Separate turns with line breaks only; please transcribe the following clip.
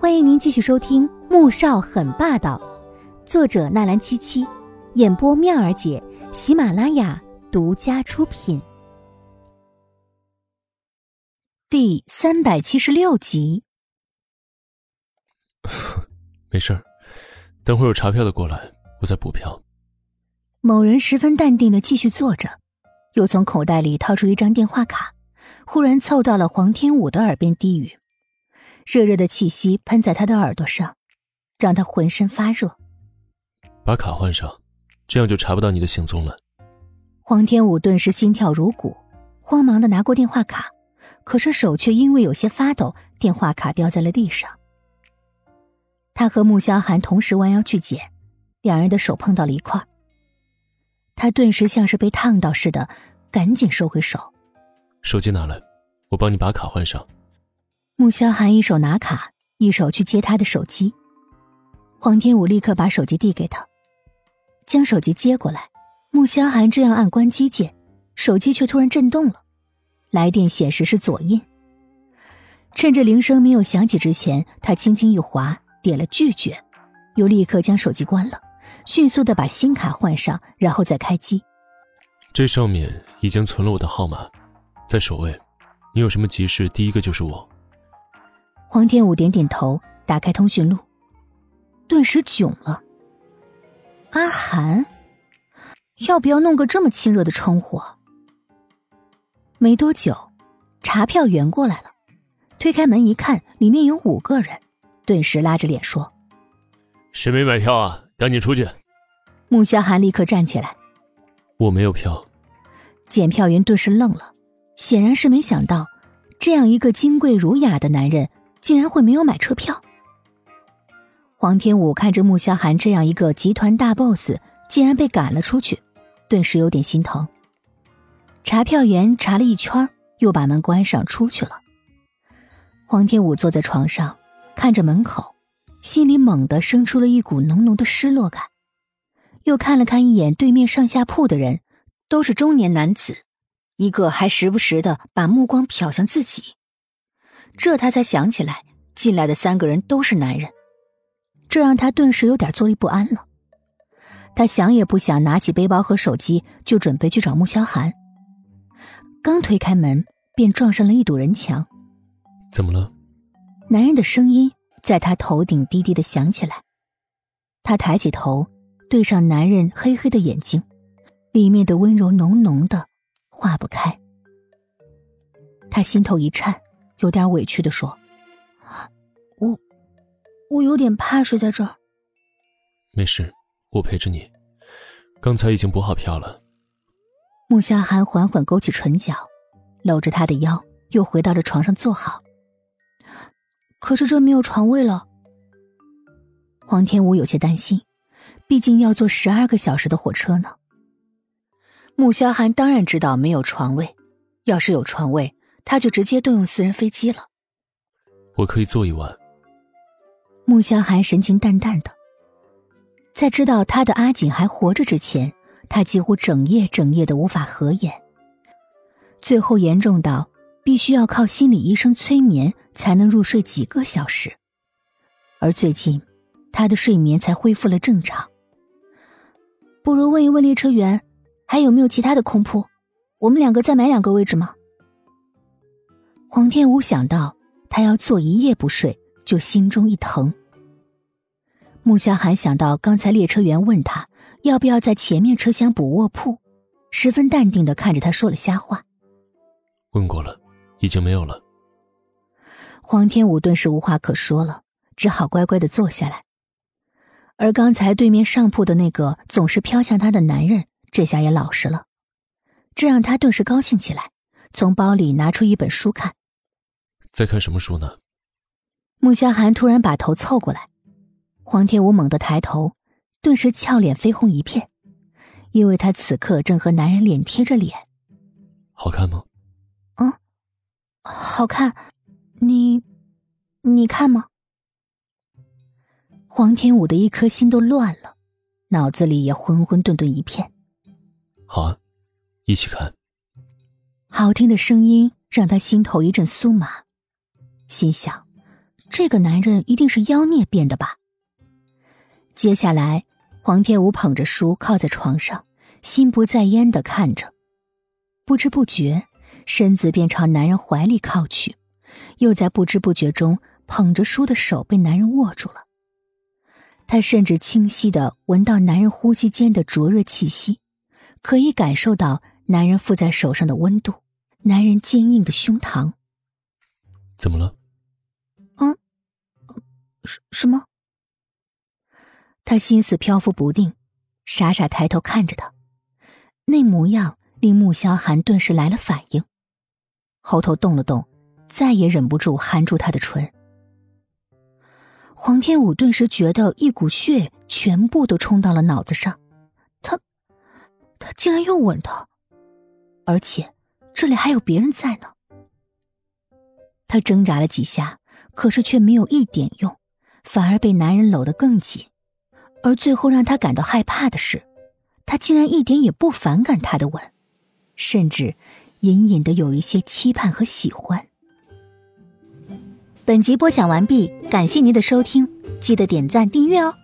欢迎您继续收听《穆少很霸道》，作者纳兰七七，演播妙儿姐，喜马拉雅独家出品，第三百七十六集。
没事儿，等会儿有查票的过来，我再补票。
某人十分淡定的继续坐着，又从口袋里掏出一张电话卡，忽然凑到了黄天武的耳边低语。热热的气息喷在他的耳朵上，让他浑身发热。
把卡换上，这样就查不到你的行踪了。
黄天武顿时心跳如鼓，慌忙的拿过电话卡，可是手却因为有些发抖，电话卡掉在了地上。他和穆萧寒同时弯腰去捡，两人的手碰到了一块他顿时像是被烫到似的，赶紧收回手。
手机拿来，我帮你把卡换上。
穆萧寒一手拿卡，一手去接他的手机。黄天武立刻把手机递给他，将手机接过来。穆萧寒这样按关机键，手机却突然震动了，来电显示是左印。趁着铃声没有响起之前，他轻轻一划，点了拒绝，又立刻将手机关了，迅速的把新卡换上，然后再开机。
这上面已经存了我的号码，在首位。你有什么急事，第一个就是我。
黄天武点点头，打开通讯录，顿时囧了。阿寒，要不要弄个这么亲热的称呼？没多久，查票员过来了，推开门一看，里面有五个人，顿时拉着脸说：“
谁没买票啊？赶紧出去！”
穆萧寒立刻站起来：“
我没有票。”
检票员顿时愣了，显然是没想到，这样一个金贵儒雅的男人。竟然会没有买车票。黄天武看着穆萧寒这样一个集团大 boss，竟然被赶了出去，顿时有点心疼。查票员查了一圈，又把门关上出去了。黄天武坐在床上，看着门口，心里猛地生出了一股浓浓的失落感。又看了看一眼对面上下铺的人，都是中年男子，一个还时不时的把目光瞟向自己。这他才想起来，进来的三个人都是男人，这让他顿时有点坐立不安了。他想也不想，拿起背包和手机就准备去找穆萧寒。刚推开门，便撞上了一堵人墙。
怎么了？
男人的声音在他头顶低低的响起来。他抬起头，对上男人黑黑的眼睛，里面的温柔浓浓的，化不开。他心头一颤。有点委屈的说：“我，我有点怕睡在这儿。”
没事，我陪着你。刚才已经补好票了。
穆夏寒缓缓勾起唇角，搂着他的腰，又回到了床上坐好。可是这没有床位了。黄天武有些担心，毕竟要坐十二个小时的火车呢。穆萧寒当然知道没有床位，要是有床位。他就直接动用私人飞机了。
我可以坐一晚。
穆萧寒神情淡淡的，在知道他的阿锦还活着之前，他几乎整夜整夜的无法合眼，最后严重到必须要靠心理医生催眠才能入睡几个小时。而最近，他的睡眠才恢复了正常。不如问一问列车员，还有没有其他的空铺？我们两个再买两个位置吗？黄天武想到他要坐一夜不睡，就心中一疼。穆萧寒想到刚才列车员问他要不要在前面车厢补卧铺，十分淡定的看着他说了瞎话。
问过了，已经没有了。
黄天武顿时无话可说了，只好乖乖的坐下来。而刚才对面上铺的那个总是飘向他的男人，这下也老实了，这让他顿时高兴起来，从包里拿出一本书看。
在看什么书呢？
穆萧寒突然把头凑过来，黄天武猛地抬头，顿时俏脸绯红一片，因为他此刻正和男人脸贴着脸。
好看吗？
嗯，好看。你，你看吗？黄天武的一颗心都乱了，脑子里也混混沌沌一片。
好啊，一起看。
好听的声音让他心头一阵酥麻。心想，这个男人一定是妖孽变的吧。接下来，黄天武捧着书靠在床上，心不在焉的看着，不知不觉，身子便朝男人怀里靠去，又在不知不觉中捧着书的手被男人握住了。他甚至清晰的闻到男人呼吸间的灼热气息，可以感受到男人附在手上的温度，男人坚硬的胸膛。
怎么了？
嗯，什什么？他心思飘浮不定，傻傻抬头看着他，那模样令穆萧寒顿时来了反应，喉头动了动，再也忍不住含住他的唇。黄天武顿时觉得一股血全部都冲到了脑子上，他，他竟然又吻他，而且这里还有别人在呢。他挣扎了几下，可是却没有一点用，反而被男人搂得更紧。而最后让他感到害怕的是，他竟然一点也不反感他的吻，甚至隐隐的有一些期盼和喜欢。本集播讲完毕，感谢您的收听，记得点赞订阅哦。